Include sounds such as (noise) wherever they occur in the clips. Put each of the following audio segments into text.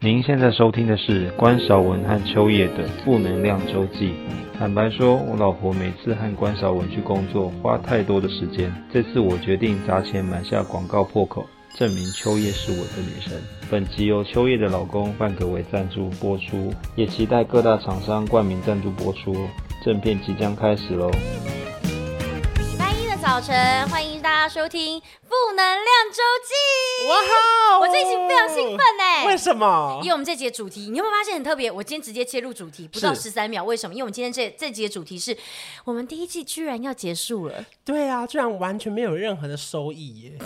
您现在收听的是关韶文和秋叶的负能量周记。坦白说，我老婆每次和关韶文去工作花太多的时间，这次我决定砸钱买下广告破口，证明秋叶是我的女神。本集由秋叶的老公范可为赞助播出，也期待各大厂商冠名赞助播出。正片即将开始喽！礼拜一的早晨，欢迎家收听负能量周记。哇哈！我这一集非常兴奋哎！为什么？因为我们这集的主题，你有没有发现很特别？我今天直接切入主题，不到十三秒。为什么？因为我们今天这这集的主题是我们第一季居然要结束了。对啊，居然完全没有任何的收益耶！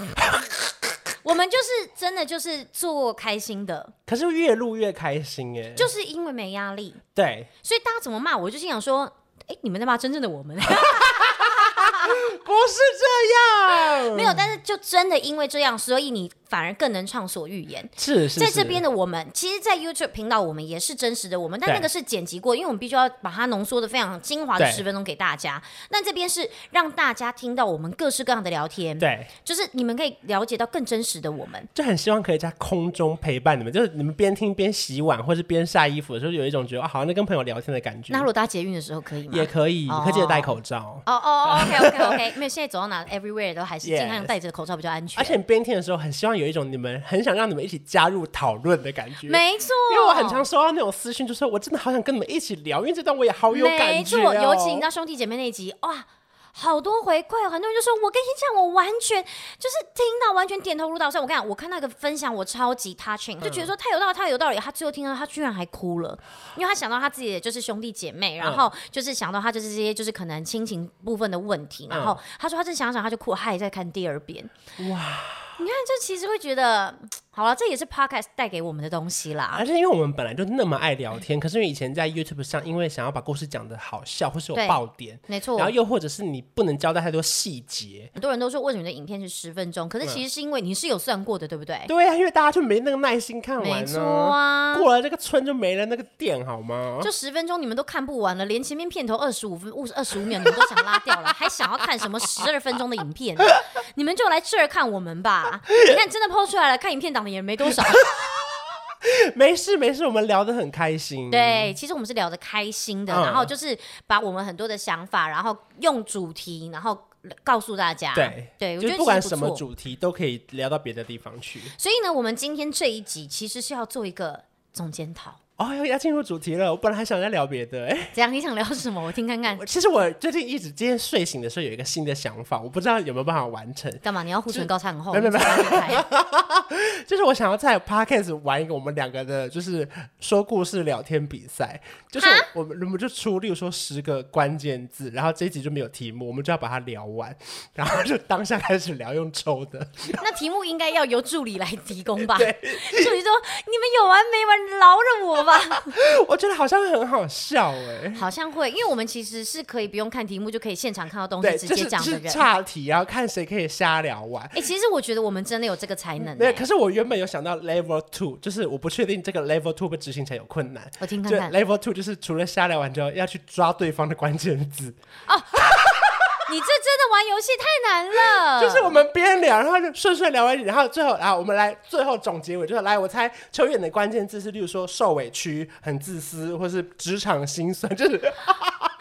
(laughs) 我们就是真的就是做开心的，可是越录越开心耶，就是因为没压力。对，所以大家怎么骂我，就心想说：哎，你们在骂真正的我们。(laughs) (laughs) 不是这样，没有，但是就真的因为这样，所以你反而更能畅所欲言。是，是，是，在这边的我们，其实，在 YouTube 频道，我们也是真实的我们，但那个是剪辑过，因为我们必须要把它浓缩的非常精华的十分钟给大家。那这边是让大家听到我们各式各样的聊天，对，就是你们可以了解到更真实的我们。就很希望可以在空中陪伴你们，就是你们边听边洗碗或是边晒衣服的时候，有一种觉得啊好像在跟朋友聊天的感觉。那如果搭捷运的时候可以吗？也可以，可以记得戴口罩。哦哦，OK OK OK，(laughs) 没有，现在走到哪 everywhere 都还是尽量戴着口罩比较安全。而且你边听的时候，很希望有一种你们很想让你们一起加入讨论的感觉。没错，因为我很常收到那种私讯，就说我真的好想跟你们一起聊，因为这段我也好有感觉。没错，尤其你知道兄弟姐妹那一集，哇。好多回馈，很多人就说：“我跟你讲，我完全就是听到，完全点头如捣蒜。”我跟你讲，我看那个分享，我超级 touching，就觉得说太有道理，太有道理。他最后听到，他居然还哭了，因为他想到他自己的就是兄弟姐妹，然后就是想到他就是这些就是可能亲情部分的问题，然后他说他正想想他就哭了，他也在看第二遍。哇！你看，这其实会觉得。好了，这也是 Podcast 带给我们的东西啦。而且因为我们本来就那么爱聊天，可是因为以前在 YouTube 上，因为想要把故事讲的好笑，或是有爆点，没错。然后又或者是你不能交代太多细节，很多人都说为什么你的影片是十分钟？可是其实是因为你是有算过的，对不对？对啊，因为大家就没那个耐心看完呢。没错啊，过了这个村就没了那个店，好吗？就十分钟你们都看不完了，连前面片头二十五分、五二十五秒你们都想拉掉了，还想要看什么十二分钟的影片？(laughs) 你们就来这儿看我们吧。(laughs) 你看，真的 PO 出来了，看影片档的也没多少。(laughs) 没事没事，我们聊得很开心。对，其实我们是聊得开心的，嗯、然后就是把我们很多的想法，然后用主题，然后告诉大家。对对，我觉得不管什么主题都可以聊到别的地方去。所以呢，我们今天这一集其实是要做一个总检讨。哦，要进入主题了。我本来还想再聊别的，哎，怎样？你想聊什么？我听看看。其实我最近一直今天睡醒的时候有一个新的想法，我不知道有没有办法完成。干嘛？你要护唇膏擦很厚？没没没，(laughs) 就是我想要在 Podcast 玩一个我们两个的，就是说故事聊天比赛。就是我们我们就出，例如说十个关键字，然后这一集就没有题目，我们就要把它聊完，然后就当下开始聊，用抽的。(laughs) 那题目应该要由助理来提供吧？(laughs) 对，助理说：“你们有完没完？饶了我吧。” (laughs) 我觉得好像会很好笑哎、欸，好像会，因为我们其实是可以不用看题目就可以现场看到东西，直接讲的人。就是就是、岔题，然后看谁可以瞎聊完。哎、欸，其实我觉得我们真的有这个才能、欸。对，可是我原本有想到 Level Two，就是我不确定这个 Level Two 被执行起来有困难。我听看看。Level Two 就是除了瞎聊完之后，要去抓对方的关键字。哦。你这真的玩游戏太难了。就是我们边聊，然后就顺顺聊完，然后最后啊，我们来最后总结尾，就是来我猜秋远的关键字是，例如说受委屈、很自私，或是职场心酸，就是。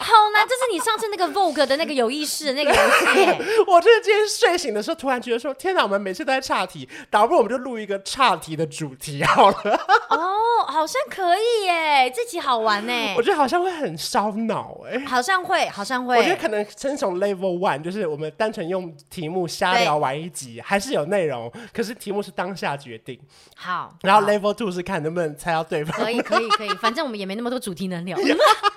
好难，这是你上次那个 Vogue 的那个有意识的那个游戏。(laughs) 我就是今天睡醒的时候，突然觉得说，天哪，我们每次都在岔题，倒不如我们就录一个岔题的主题好了。(laughs) 哦，好像可以耶，这集好玩呢。我觉得好像会很烧脑哎。好像会，好像会。我觉得可能先从 Level One，就是我们单纯用题目瞎聊完一集，还是有内容，可是题目是当下决定。好。然后 Level Two 是看能不能猜到对方。可以，可以，可以，反正我们也没那么多主题能聊。(laughs)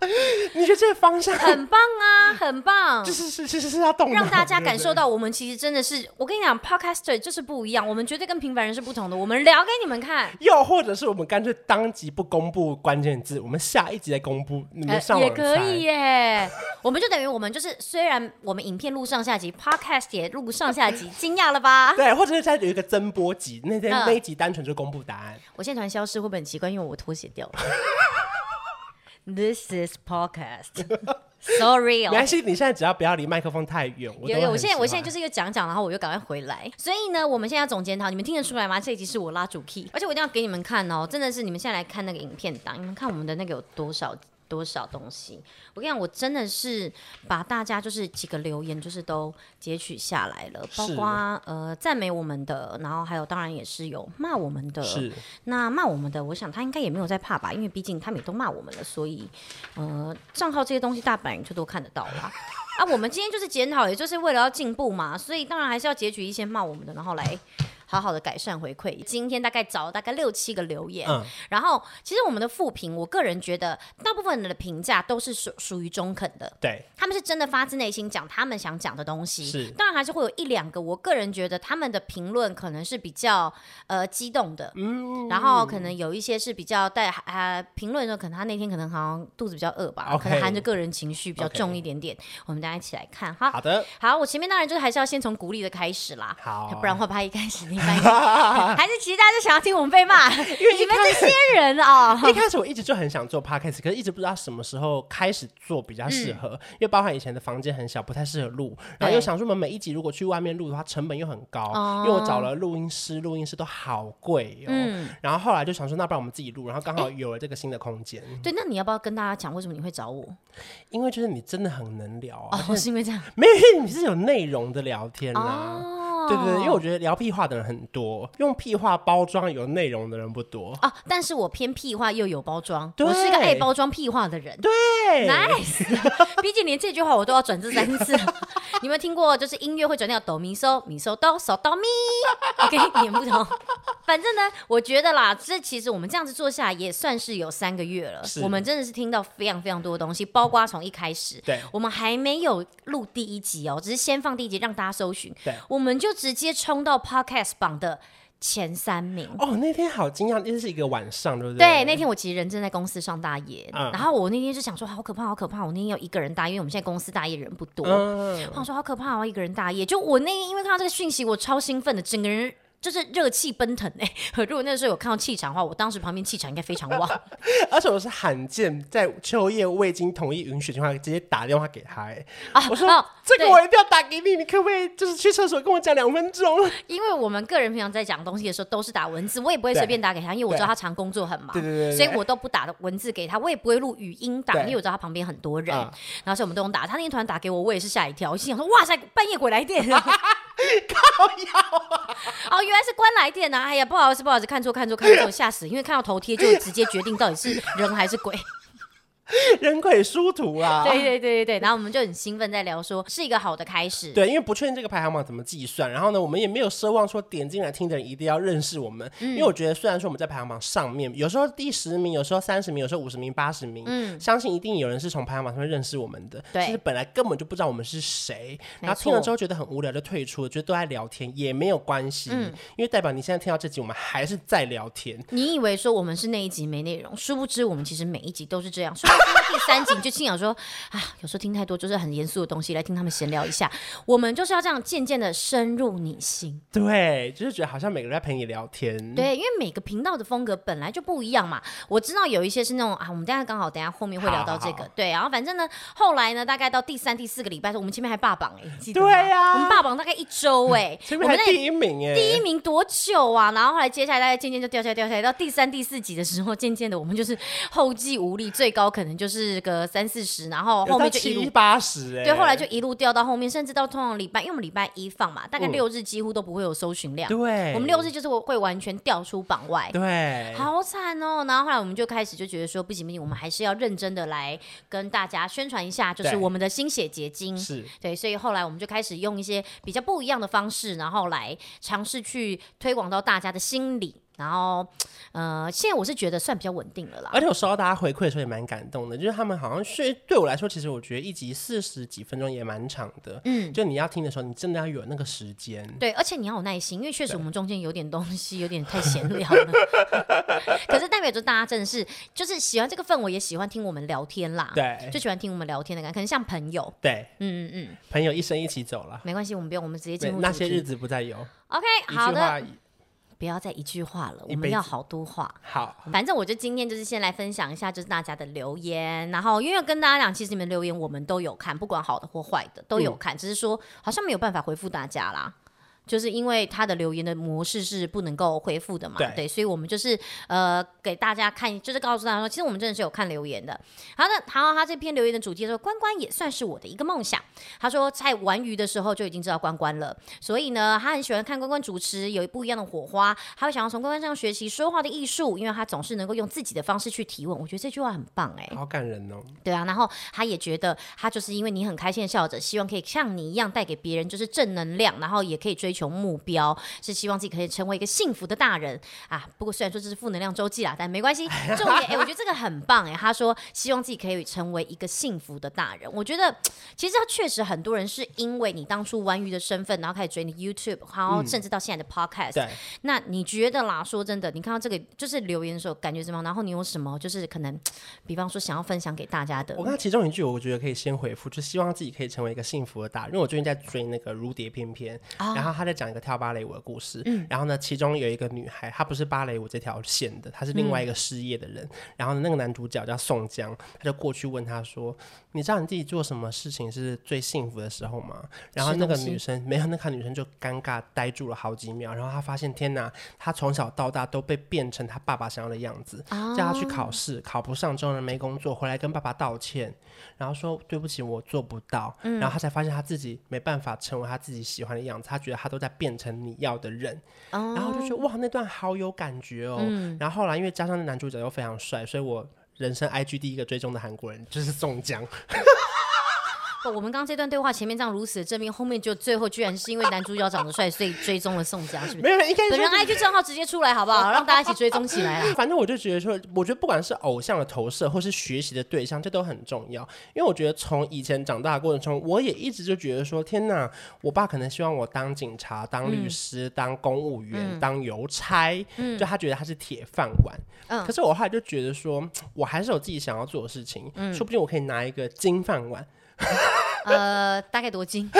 (laughs) 你觉得这个方向很棒啊，很棒，就是是其实是要动，让大家感受到我们其实真的是，我跟你讲，Podcaster 就是不一样，我们绝对跟平凡人是不同的，我们聊给你们看。又或者是我们干脆当即不公布关键字，我们下一集再公布，你们上网。也可以耶，(laughs) 我们就等于我们就是，虽然我们影片录上下集，Podcast 也录上下集，惊讶了吧？(laughs) 对，或者是再有一个增播集，那天那一集单纯就公布答案。我现在突然消失会不会很奇怪？因为我拖鞋掉了。This is podcast.，sorry (laughs) 哦。没关系，你现在只要不要离麦克风太远。我有有，我现在我现在就就是又讲讲，然后我又赶快回来。所以呢，我们现在要总检讨，你们听得出来吗？这一集是我拉主 key，而且我一定要给你们看哦，真的是你们现在来看那个影片档，你们看我们的那个有多少。多少东西？我跟你讲，我真的是把大家就是几个留言，就是都截取下来了，包括呃赞美我们的，然后还有当然也是有骂我们的。是。那骂我们的，我想他应该也没有在怕吧，因为毕竟他们也都骂我们了，所以呃账号这些东西大本营就都看得到了。(laughs) 啊，我们今天就是检讨，也就是为了要进步嘛，所以当然还是要截取一些骂我们的，然后来。好好的改善回馈，今天大概找了大概六七个留言，嗯、然后其实我们的复评，我个人觉得大部分人的评价都是属属于中肯的，对，他们是真的发自内心讲他们想讲的东西，是，当然还是会有一两个，我个人觉得他们的评论可能是比较呃激动的，嗯，然后可能有一些是比较带啊评论的时候，可能他那天可能好像肚子比较饿吧可能含着个人情绪比较重一点点.我们大家一起来看哈，好的，好，我前面当然就是还是要先从鼓励的开始啦，好，不然会怕一开始 (laughs) 还是其实大家就想要听我们被骂，因为你们这些人啊、哦，(laughs) 一开始我一直就很想做 podcast，可是一直不知道什么时候开始做比较适合、嗯，因为包含以前的房间很小，不太适合录，然后又想说我们每一集如果去外面录的话，成本又很高，因为我找了录音师，录音师都好贵哦、嗯。然后后来就想说，那不然我们自己录，然后刚好有了这个新的空间。对，那你要不要跟大家讲为什么你会找我？因为就是你真的很能聊啊，哦、是因为这样？没有，你是有内容的聊天啊。哦对对对，因为我觉得聊屁话的人很多，用屁话包装有内容的人不多啊。但是我偏屁话又有包装，我是一个爱包装屁话的人。对，nice。(laughs) 毕竟连这句话我都要转这三次。你有听过？就是音乐会转调哆咪嗦咪嗦哆嗦哆咪。OK，点不同。反正呢，我觉得啦，这其实我们这样子做下来也算是有三个月了。我们真的是听到非常非常多的东西，包括从一开始，对，我们还没有录第一集哦，只是先放第一集让大家搜寻。对，我们就直接冲到 Podcast 榜的前三名。哦，那天好惊讶，那是一个晚上，对不对？对，那天我其实人正在公司上大夜，嗯，然后我那天就想说，好可怕，好可怕！我那天有一个人大夜，因为我们现在公司大夜人不多。嗯，我想说好可怕，我一个人大夜。就我那天因为看到这个讯息，我超兴奋的，整个人。就是热气奔腾哎、欸！(laughs) 如果那个时候有看到气场的话，我当时旁边气场应该非常旺。(laughs) 而且我是罕见在秋叶未经同意允许情况下直接打电话给他哎、欸！啊，我说、哦、这个我一定要打给你，你可不可以就是去厕所跟我讲两分钟？(laughs) 因为我们个人平常在讲东西的时候都是打文字，我也不会随便打给他，因为我知道他常工作很忙，对对对，对，所以我都不打的文字给他，我也不会录语音档，因为我知道他旁边很多人，然后所以我们都用打。他那天突然打给我，我也是吓一跳，我心想说哇塞，半夜鬼来电！(laughs) 靠腰啊！哦，原来是关来电呐、啊！哎呀，不好意思，不好意思，看错，看错，看错，吓死！因为看到头贴就直接决定到底是人还是鬼。(laughs) 人鬼殊途啊！(laughs) 对对对对对，然后我们就很兴奋在聊说是一个好的开始。对，因为不确定这个排行榜怎么计算，然后呢，我们也没有奢望说点进来听的人一定要认识我们，嗯、因为我觉得虽然说我们在排行榜上面，有时候第十名，有时候三十名，有时候五十名、八十名，嗯，相信一定有人是从排行榜上面认识我们的。对，其实本来根本就不知道我们是谁，然后听了之后觉得很无聊就退出了，觉得都在聊天也没有关系，嗯，因为代表你现在听到这集，我们还是在聊天。你以为说我们是那一集没内容，殊不知我们其实每一集都是这样，说 (laughs) 第三集。就心想说啊，有时候听太多就是很严肃的东西，来听他们闲聊一下。我们就是要这样渐渐的深入你心，对，就是觉得好像每个人在陪你聊天。对，因为每个频道的风格本来就不一样嘛。我知道有一些是那种啊，我们大家刚好等下后面会聊到这个，好好好对。然后反正呢，后来呢，大概到第三、第四个礼拜，我们前面还霸榜哎，记得吗？对呀、啊，我们霸榜大概一周哎，(laughs) 前面还第一名哎，第一名多久啊？然后后来接下来大概渐渐就掉下来，掉下来，到第三、第四集的时候，渐渐的我们就是后继无力，最高可能就是个。三四十，然后后面就一路八十，哎，对，后来就一路掉到后面，甚至到通常礼拜，因为我们礼拜一放嘛，大概六日几乎都不会有搜寻量，对，我们六日就是会完全掉出榜外，对，好惨哦。然后后来我们就开始就觉得说，不行不行，我们还是要认真的来跟大家宣传一下，就是我们的心血结晶，是对，所以后来我们就开始用一些比较不一样的方式，然后来尝试去推广到大家的心里。然后，呃，现在我是觉得算比较稳定了啦。而且我收到大家回馈的时候也蛮感动的，就是他们好像是对我来说，其实我觉得一集四十几分钟也蛮长的。嗯，就你要听的时候，你真的要有那个时间。对，而且你要有耐心，因为确实我们中间有点东西有点太闲聊了。(laughs) 可是代表着大家真的是就是喜欢这个氛围，也喜欢听我们聊天啦。对，就喜欢听我们聊天的感觉，可能像朋友。对，嗯嗯嗯，朋友一生一起走了，没关系，我们不用，我们直接进入那些日子不再有。OK，好的。不要再一句话了，我们要好多话。好，反正我就今天就是先来分享一下，就是大家的留言，然后因为跟大家讲，其实你们留言我们都有看，不管好的或坏的都有看，嗯、只是说好像没有办法回复大家啦。就是因为他的留言的模式是不能够回复的嘛，对，对，所以我们就是呃给大家看，就是告诉大家说，其实我们真的是有看留言的。好的，然后他这篇留言的主题说，关关也算是我的一个梦想。他说在玩鱼的时候就已经知道关关了，所以呢，他很喜欢看关关主持，有不一样的火花，他会想要从关关身上学习说话的艺术，因为他总是能够用自己的方式去提问。我觉得这句话很棒哎、欸，好感人哦。对啊，然后他也觉得他就是因为你很开心的笑着，希望可以像你一样带给别人就是正能量，然后也可以追求目标。是希望自己可以成为一个幸福的大人啊！不过虽然说这是负能量周记啦，但没关系。(laughs) 重点，哎、欸，我觉得这个很棒哎、欸。他说希望自己可以成为一个幸福的大人。我觉得其实他确实很多人是因为你当初玩鱼的身份，然后开始追你 YouTube，然后甚至到现在的 Podcast。对。那你觉得啦？说真的，你看到这个就是留言的时候感觉怎么样？然后你有什么就是可能，比方说想要分享给大家的？我看其中一句，我觉得可以先回复，就希望自己可以成为一个幸福的大人。因为我最近在追那个《如蝶翩翩》，哦，然后他在讲一个跳芭蕾舞的故事，嗯，然后呢，其中有一个女孩，她不是芭蕾舞这条线的，她是另外一个失业的人。嗯、然后呢，那个男主角叫宋江，他就过去问他说：“你知道你自己做什么事情是最幸福的时候吗？”然后那个女生没有，那个女生就尴尬呆住了好几秒。然后她发现，天哪，她从小到大都被变成她爸爸想要的样子，哦、叫她去考试，考不上之后呢，没工作，回来跟爸爸道歉，然后说对不起，我做不到。嗯、然后她才发现她自己没办法成为她自己喜欢的样子，她觉得她都在变成你要的人。然后就觉得哇，那段好有感觉哦。嗯、然后后来因为加上那男主角又非常帅，所以我人生 IG 第一个追踪的韩国人就是宋江。江。(laughs) 我们刚刚这段对话前面这样如此的正面，后面就最后居然是因为男主角长得帅，所以追踪了宋江，是不是？没有，应该是本人 IG 账号直接出来好不好？让大家一起追踪起来。(laughs) 反正我就觉得说，我觉得不管是偶像的投射，或是学习的对象，这都很重要。因为我觉得从以前长大的过程中，我也一直就觉得说，天哪，我爸可能希望我当警察、当律师、嗯、当公务员、嗯、当邮差，嗯、就他觉得他是铁饭碗。嗯。可是我后来就觉得说，我还是有自己想要做的事情，嗯、说不定我可以拿一个金饭碗。呃，大概多斤？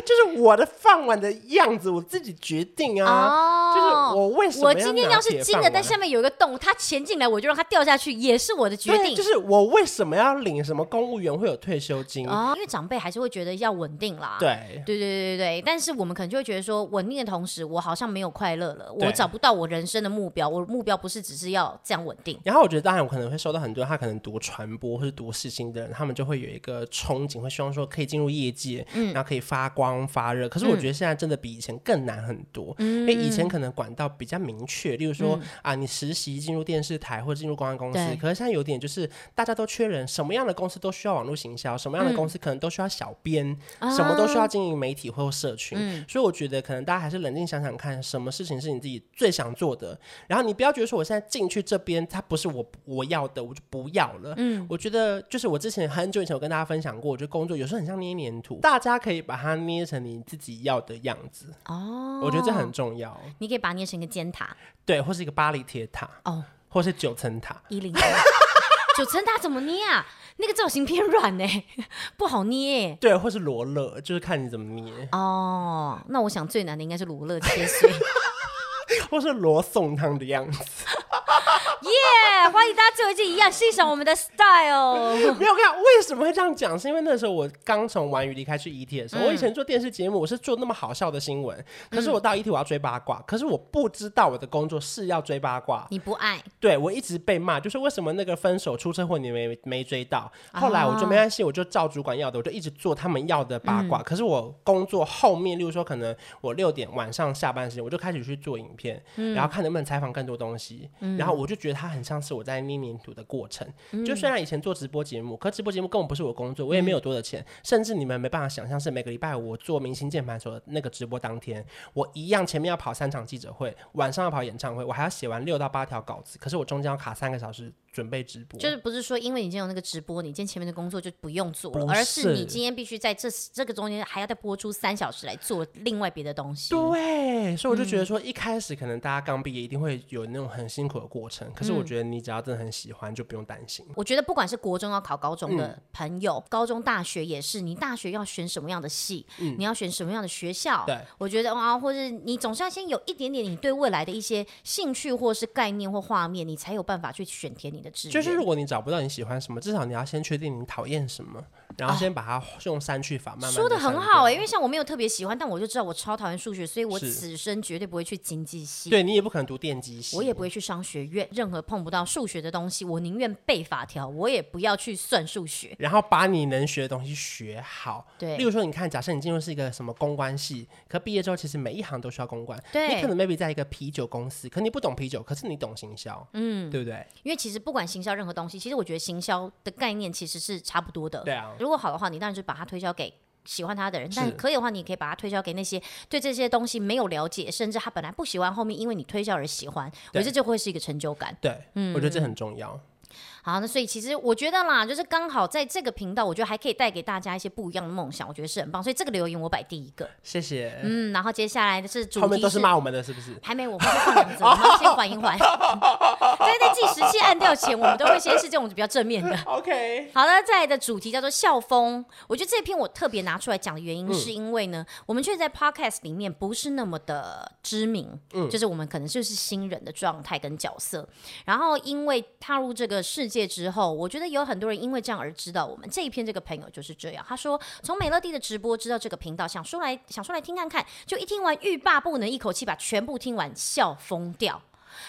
(laughs) 就是我的饭碗的样子，我自己决定啊。哦、就是我为什么？我今天要是金的，但下面有一个洞，它潜进来，我就让它掉下去，也是我的决定。就是我为什么要领什么公务员会有退休金？哦，因为长辈还是会觉得要稳定啦。对，对对对对对。但是我们可能就会觉得说，稳定的同时，我好像没有快乐了，我找不到我人生的目标。我的目标不是只是要这样稳定。然后我觉得，当然我可能会收到很多他可能读传播或是读世新的人，他们就会有一个憧憬，会希望说可以进入业界，嗯，然后可以发光发热。可是我觉得现在真的比以前更难很多，嗯、因为以前可能管道比较明确，例如说、嗯、啊，你实习进入电视台或者进入公关公司。可是现在有点就是大家都缺人，什么样的公司都需要网络行销，什么样的公司可能都需要小编，嗯、什么都需要经营媒体或社群。嗯、所以我觉得可能大家还是冷静想想看，什么事情是你自己最想做的。然后你不要觉得说我现在进去这边，它不是我我要的，我就不要了。嗯，我觉得就是我之前很久以前有跟大家分享过，我觉得工作有时候很像捏黏土，大家可以把它捏成你自己要的样子哦，我觉得这很重要。你可以把它捏成一个尖塔，对，或是一个巴黎铁塔哦，或是九层塔。一零九层塔怎么捏啊？那个造型偏软呢，不好捏。对，或是罗勒，就是看你怎么捏哦。那我想最难的应该是罗勒切碎，(laughs) 或是罗宋汤的样子。耶欢迎大家最后一季一样欣赏我们的 style。(laughs) 没有看为什么会这样讲？是因为那时候我刚从玩鱼离开去 ET 的时候，嗯、我以前做电视节目，我是做那么好笑的新闻。可是我到 ET 我要追八卦，嗯、可是我不知道我的工作是要追八卦。你不爱？对，我一直被骂，就是为什么那个分手出车祸你没没追到？后来我就没关系，我就照主管要的，我就一直做他们要的八卦。嗯、可是我工作后面，例如说可能我六点晚上下班时间，我就开始去做影片，嗯、然后看能不能采访更多东西。嗯、然后我就觉得。它很像是我在捏黏土的过程，嗯、就虽然以前做直播节目，可直播节目根本不是我工作，我也没有多的钱，嗯、甚至你们没办法想象，是每个礼拜我做明星键盘手的那个直播当天，我一样前面要跑三场记者会，晚上要跑演唱会，我还要写完六到八条稿子，可是我中间要卡三个小时。准备直播，就是不是说因为你今天有那个直播，你今天前面的工作就不用做了，是。而是你今天必须在这这个中间还要再播出三小时来做另外别的东西。对，所以我就觉得说，一开始可能大家刚毕业一定会有那种很辛苦的过程，可是我觉得你只要真的很喜欢，就不用担心。我觉得不管是国中要考高中的朋友，嗯、高中、大学也是，你大学要选什么样的系，嗯、你要选什么样的学校，对，我觉得啊，或者你总是要先有一点点你对未来的一些兴趣或是概念或画面，你才有办法去选填你的志愿。就是如果你找不到你喜欢什么，至少你要先确定你讨厌什么。然后先把它用删去法，慢慢说的很好哎，因为像我没有特别喜欢，但我就知道我超讨厌数学，所以我此生绝对不会去经济系。对，你也不可能读电机系，我也不会去商学院，任何碰不到数学的东西，我宁愿背法条，我也不要去算数学。然后把你能学的东西学好。对，例如说，你看，假设你进入是一个什么公关系，可毕业之后其实每一行都需要公关。对，你可能 maybe 在一个啤酒公司，可你不懂啤酒，可是你懂行销，嗯，对不对？因为其实不管行销任何东西，其实我觉得行销的概念其实是差不多的。对啊，如果好的话，你当然就。把它推销给喜欢他的人，但可以的话，你可以把它推销给那些对这些东西没有了解，甚至他本来不喜欢，后面因为你推销而喜欢，我觉得这就会是一个成就感。对，嗯，我觉得这很重要。好，那所以其实我觉得啦，就是刚好在这个频道，我觉得还可以带给大家一些不一样的梦想，我觉得是很棒。所以这个留言我摆第一个，谢谢。嗯，然后接下来的是主题是，后面都是骂我们的，是不是？还没，我们会放两则，我们先缓一缓。(laughs) 在在计时器按掉前，我们都会先是这种比较正面的。(laughs) OK。好的，再来的主题叫做校风。我觉得这篇我特别拿出来讲的原因，是因为呢，嗯、我们确实在 Podcast 里面不是那么的知名，嗯，就是我们可能就是新人的状态跟角色。然后因为踏入这个世界之后，我。觉得有很多人因为这样而知道我们这一篇。这个朋友就是这样，他说从美乐蒂的直播知道这个频道，想说来想说来听看看，就一听完欲罢不能，一口气把全部听完，笑疯掉。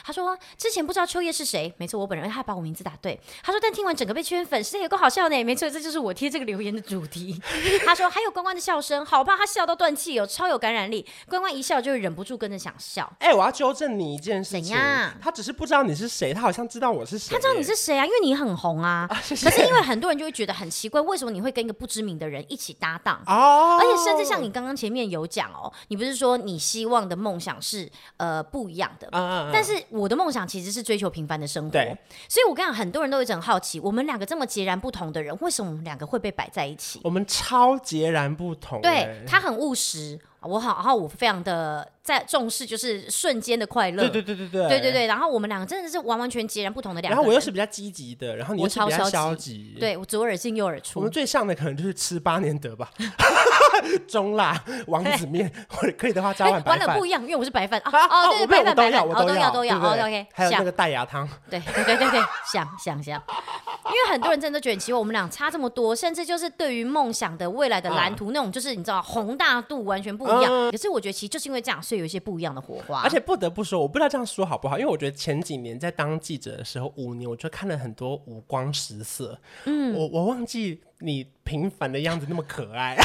他说之前不知道秋叶是谁，没错，我本人他把我名字打对。他说但听完整个被圈粉，实在有够好笑呢，没错，这就是我贴这个留言的主题。他说还有关关的笑声，好怕他笑到断气，有超有感染力。关关一笑就会忍不住跟着想笑。哎、欸，我要纠正你一件事情，怎样？他只是不知道你是谁，他好像知道我是谁。他知道你是谁啊？因为你很红啊。啊谢谢。可是因为很多人就会觉得很奇怪，为什么你会跟一个不知名的人一起搭档？哦。而且甚至像你刚刚前面有讲哦，你不是说你希望的梦想是呃不一样的，嗯嗯嗯，但是我的梦想其实是追求平凡的生活，所以我跟你讲，很多人都一直很好奇，我们两个这么截然不同的人，为什么我们两个会被摆在一起？我们超截然不同，对，他很务实。我好，然后我非常的在重视，就是瞬间的快乐。对对对对对，对对对。然后我们两个真的是完完全截然不同的两个人。然后我又是比较积极的，然后你又是比较消极。对，我左耳进右耳出。我们最像的可能就是吃八年德吧，(laughs) 中辣王子面，或者可以的话加碗白饭。完了不一样，因为我是白饭啊哦，对对白饭白饭，我都要都要。OK，还有那个带牙汤。对对对对对，想想想。因为很多人真的觉得其实，我们俩差这么多，甚至就是对于梦想的未来的蓝图那种，就是你知道宏大度完全不一样。可是我觉得。其实就是因为这样，所以有一些不一样的火花。而且不得不说，我不知道这样说好不好，因为我觉得前几年在当记者的时候，五年我就看了很多五光十色。嗯，我我忘记你平凡的样子那么可爱。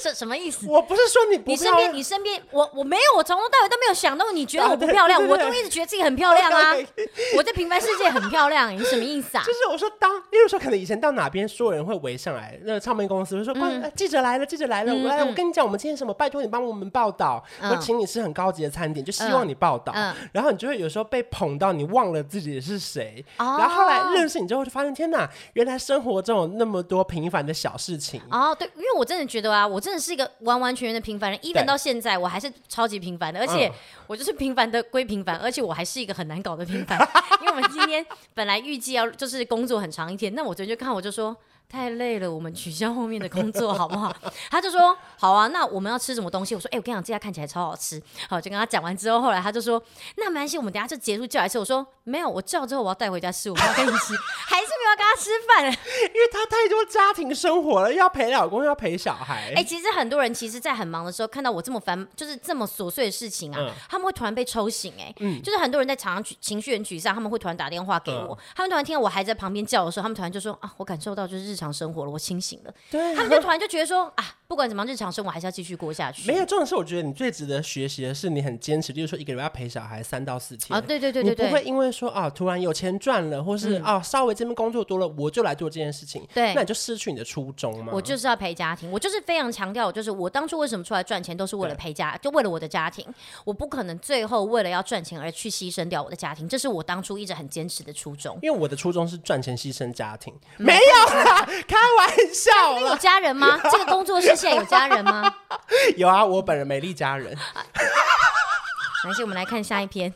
这什么意思？我不是说你不，你身边，你身边，我我没有，我从头到尾都没有想到你觉得我不漂亮，我都一直觉得自己很漂亮啊。(laughs) 我在平凡世界很漂亮，你什么意思啊？就是我说当，例如说可能以前到哪边，所有人会围上来，那个唱片公司会说，哎记者来了，记者来了，我来，我跟你讲，我们今天什么，拜托你帮我们报道，我请你吃很高级的餐点，就希望你报道。然后你就会有时候被捧到，你忘了自己是谁。然后后来认识你之后，就发现天哪，原来生活中有那么多平凡的小事情。哦，对，因为我真的觉得啊，我真的是一个完完全全的平凡人，even 到现在我还是超级平凡的，而且我就是平凡的归平凡，而且我还是一个很难搞的平凡。(laughs) 因为我们今天本来预计要就是工作很长一天，那我昨天就看我就说。太累了，我们取消后面的工作好不好？他就说好啊，那我们要吃什么东西？我说哎、欸，我跟你讲，这家看起来超好吃。好，就跟他讲完之后，后来他就说那没关系，我们等下就结束叫来吃。我说没有，我叫之后我要带回家吃，我们要跟你吃，还是没有跟他吃饭？(laughs) 因为他太多家庭生活了，要陪老公，要陪小孩。哎、欸，其实很多人其实，在很忙的时候，看到我这么烦，就是这么琐碎的事情啊，嗯、他们会突然被抽醒、欸。哎，嗯，就是很多人在场上情绪很沮丧，他们会突然打电话给我，嗯、他们突然听到我还在旁边叫的时候，他们突然就说啊，我感受到就是日常生活了，我清醒了，对，他们就突然就觉得说啊。不管怎么样，日常生活还是要继续过下去。没有，重点是我觉得你最值得学习的是你很坚持，例如说一个人要陪小孩三到四天啊，对对对对对，你不会因为说啊突然有钱赚了，或是、嗯、啊稍微这边工作多了，我就来做这件事情，对，那你就失去你的初衷嘛。我就是要陪家庭，我就是非常强调，就是我当初为什么出来赚钱，都是为了陪家，就为了我的家庭，我不可能最后为了要赚钱而去牺牲掉我的家庭，这是我当初一直很坚持的初衷。因为我的初衷是赚钱牺牲家庭，没有啦，(laughs) 开玩笑你。有家人吗？这个工作室现在有家人吗？(laughs) 有啊，我本人美丽家人。(laughs) 来，我们来看下一篇。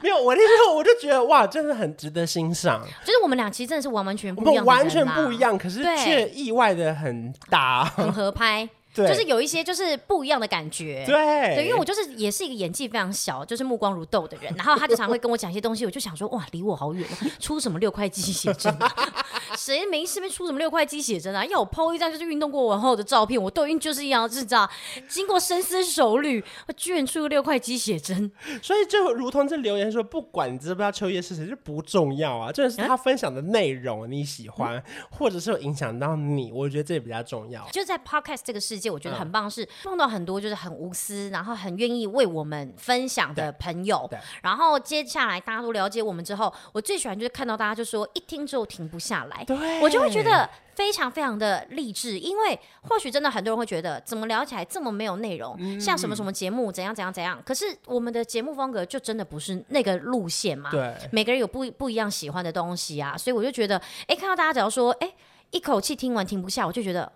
没有，我那时候我就觉得哇，真的很值得欣赏。就是我们俩其实真的是完完全不一样，完全不一样，可是却意外的很搭，很合拍。(laughs) 对就是有一些就是不一样的感觉，对，对，因为我就是也是一个演技非常小，就是目光如豆的人，然后他就常会跟我讲一些东西，我就想说哇，离我好远啊，出什么六块肌写真啊？谁没事没出什么六块肌写真啊？要我 PO 一张就是运动过完后的照片，我抖音就是一样，就是这样，经过深思熟虑，我居然出个六块肌写真，所以就如同这留言说，不管你知不知道秋叶是谁，就不重要啊，就是他分享的内容你喜欢，嗯、或者是有影响到你，我觉得这也比较重要。就在 Podcast 这个世界，我觉得很棒是。碰到很多就是很无私，然后很愿意为我们分享的朋友。然后接下来大家都了解我们之后，我最喜欢就是看到大家就说一听之后停不下来，对我就会觉得非常非常的励志。因为或许真的很多人会觉得怎么聊起来这么没有内容，嗯、像什么什么节目怎样怎样怎样。可是我们的节目风格就真的不是那个路线嘛。对，每个人有不不一样喜欢的东西啊，所以我就觉得，哎，看到大家只要说，哎，一口气听完停不下，我就觉得。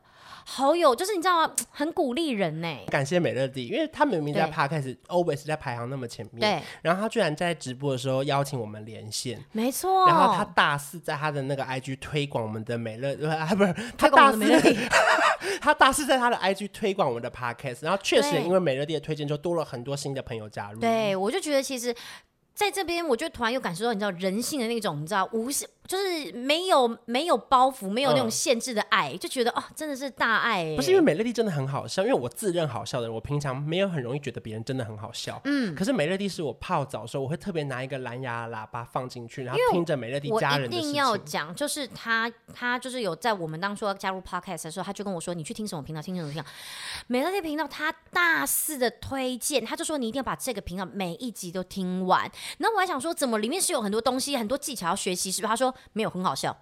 好友就是你知道吗？(tsk) 很鼓励人呢。感谢美乐蒂，因为他明明在 Podcast always 在排行那么前面，对。然后他居然在直播的时候邀请我们连线，没错。然后他大肆在他的那个 IG 推广我们的美乐，啊 (laughs) 不是，他大肆，(laughs) 他大肆在他的 IG 推广我们的 Podcast，然后确实因为美乐蒂的推荐，就多了很多新的朋友加入。对，我就觉得其实在这边，我就突然又感受到你知道人性的那种，你知道无限。就是没有没有包袱，没有那种限制的爱，嗯、就觉得哦，真的是大爱。不是因为美乐蒂真的很好笑，因为我自认好笑的人，我平常没有很容易觉得别人真的很好笑。嗯，可是美乐蒂是我泡澡的时候，我会特别拿一个蓝牙喇叭放进去，然后听着美乐蒂家人的事情。我一定要讲，就是他他就是有在我们当初要加入 Podcast 的时候，他就跟我说：“你去听什么频道？听什么频道？”美乐蒂频道他大肆的推荐，他就说：“你一定要把这个频道每一集都听完。”然后我还想说，怎么里面是有很多东西、很多技巧要学习，是不是？他说。没有，很好笑。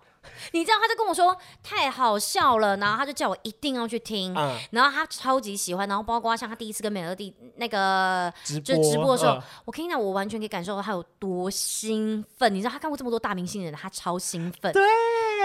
你知道，他就跟我说太好笑了，然后他就叫我一定要去听，嗯、然后他超级喜欢，然后包括像他第一次跟美乐蒂那个直播就直播的时候，嗯、我可以讲，我完全可以感受到他有多兴奋。你知道，他看过这么多大明星人，他超兴奋。对。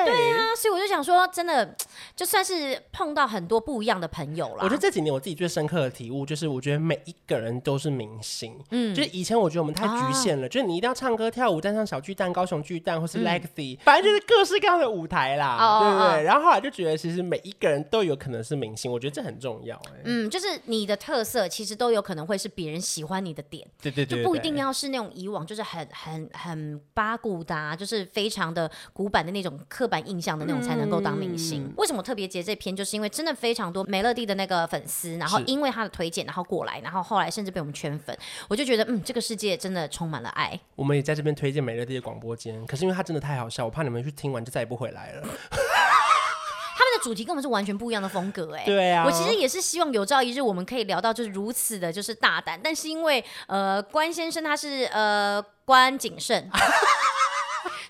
对啊，所以我就想说，真的 (tsk) 就算是碰到很多不一样的朋友了。我觉得这几年我自己最深刻的体悟就是，我觉得每一个人都是明星。嗯，就是以前我觉得我们太局限了，啊、就是你一定要唱歌跳舞，站上小巨蛋、高雄巨蛋或是 Legacy，、嗯、反正就是各式各样的舞台啦，嗯、对不对？然后后来就觉得，其实每一个人都有可能是明星，我觉得这很重要、欸。嗯，就是你的特色其实都有可能会是别人喜欢你的点。对对，对对对，就不一定要是那种以往就是很很很八股的、啊，就是非常的古板的那种刻板印象的那种。才能够当明星。嗯、为什么特别截这篇？就是因为真的非常多美乐蒂的那个粉丝，然后因为他的推荐，然后过来，然后后来甚至被我们圈粉。我就觉得，嗯，这个世界真的充满了爱。我们也在这边推荐美乐蒂的广播间，可是因为他真的太好笑，我怕你们去听完就再也不回来了。(laughs) 他们的主题跟我们是完全不一样的风格，哎，对啊。我其实也是希望有朝一日我们可以聊到就是如此的，就是大胆。但是因为呃，关先生他是呃关谨慎。(laughs)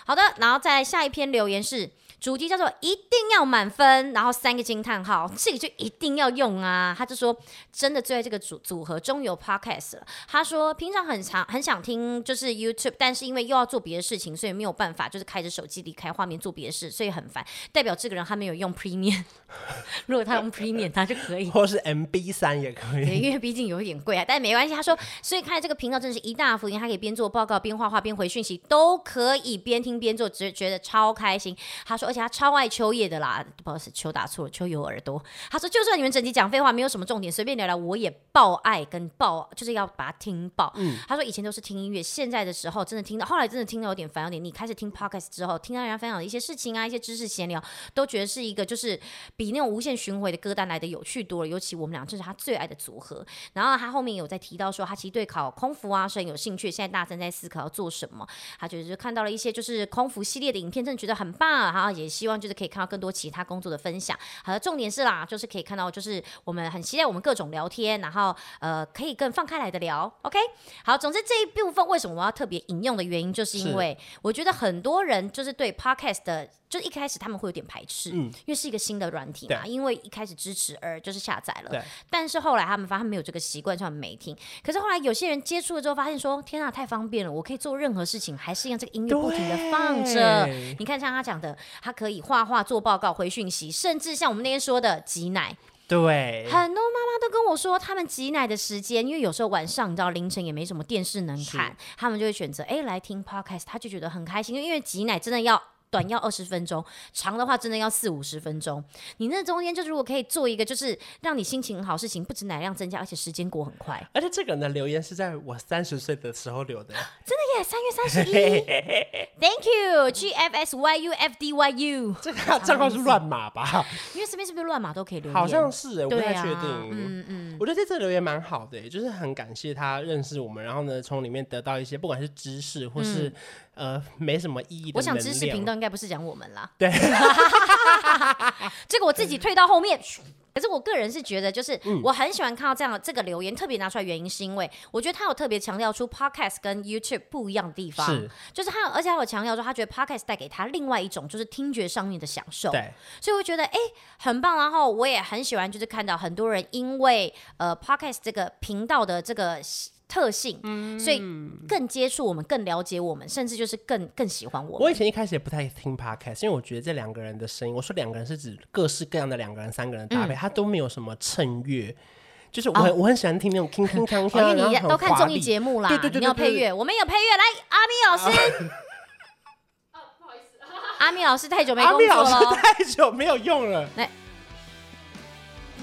好的，然后再下一篇留言是。主题叫做一定要满分，然后三个惊叹号，(laughs) 这个就一定要用啊！他就说真的最爱这个组组合，终于有 podcast 了。他说平常很常很想听就是 YouTube，但是因为又要做别的事情，所以没有办法，就是开着手机离开画面做别的事，所以很烦。代表这个人他没有用 Premium，(laughs) 如果他用 Premium，他就可以，(laughs) 或是 MB 三也可以，因为毕竟有一点贵啊，但没关系。他说，所以看这个频道真的是一大福音，他可以边做报告边画画边回讯息，都可以边听边做，只觉得超开心。他说。而且他超爱秋叶的啦，不好意思，秋打错了，秋有耳朵。他说，就算你们整集讲废话，没有什么重点，随便聊聊，我也爆爱跟爆，就是要把它听爆。嗯，他说以前都是听音乐，现在的时候真的听到，后来真的听到有点烦，有点腻。开始听 podcast 之后，听到人家分享的一些事情啊，一些知识闲聊，都觉得是一个就是比那种无限巡回的歌单来的有趣多了。尤其我们俩这是他最爱的组合。然后他后面有在提到说，他其实对考空服啊是很有兴趣，现在大三在思考要做什么。他觉得就看到了一些就是空服系列的影片，真的觉得很棒，然后也。也希望就是可以看到更多其他工作的分享。好的，重点是啦，就是可以看到就是我们很期待我们各种聊天，然后呃可以更放开来的聊。OK，好，总之这一部分为什么我要特别引用的原因，就是因为我觉得很多人就是对 Podcast 的。就是一开始他们会有点排斥，嗯，因为是一个新的软体嘛，因为一开始支持而就是下载了，但是后来他们发现没有这个习惯，就很没听。可是后来有些人接触了之后，发现说：“天啊，太方便了！我可以做任何事情，还是让这个音乐不停的放着。”你看，像他讲的，他可以画画、做报告、回讯息，甚至像我们那天说的挤奶。对，很多妈妈都跟我说，他们挤奶的时间，因为有时候晚上你知道凌晨也没什么电视能看，他们就会选择哎来听 podcast，他就觉得很开心，因为挤奶真的要。短要二十分钟，长的话真的要四五十分钟。你那中间就是如果可以做一个，就是让你心情很好事情，不止奶量增加，而且时间过很快。而且这个人的留言是在我三十岁的时候留的，(laughs) 真的耶！三月三十一，Thank you (laughs) G F S Y U F D Y U。(laughs) 这个账号是乱码吧？因为这边是不是乱码都可以留言？好像是哎，我不太确定。嗯嗯，嗯我觉得这次留言蛮好的，就是很感谢他认识我们，然后呢，从里面得到一些不管是知识或是、嗯。呃，没什么意义的。我想知识频道应该不是讲我们啦。对，(laughs) 这个我自己退到后面。可是我个人是觉得，就是我很喜欢看到这样这个留言，特别拿出来原因是因为我觉得他有特别强调出 Podcast 跟 YouTube 不一样的地方，是就是他，而且他有强调说他觉得 Podcast 带给他另外一种就是听觉上面的享受。对，所以我觉得哎很棒。然后我也很喜欢，就是看到很多人因为呃 Podcast 这个频道的这个。特性，所以更接触我们，更了解我们，甚至就是更更喜欢我们。我以前一开始也不太听 podcast，因为我觉得这两个人的声音，我说两个人是指各式各样的两个人、三个人搭配，他都没有什么衬乐，就是我很我很喜欢听那种铿铿锵锵，因为你都看综艺节目啦，对对对，你要配乐，我们有配乐，来阿咪老师，不好意思，(laughs) 阿咪老师太久没工作了，阿咪老师太久没有用了，(laughs) 来。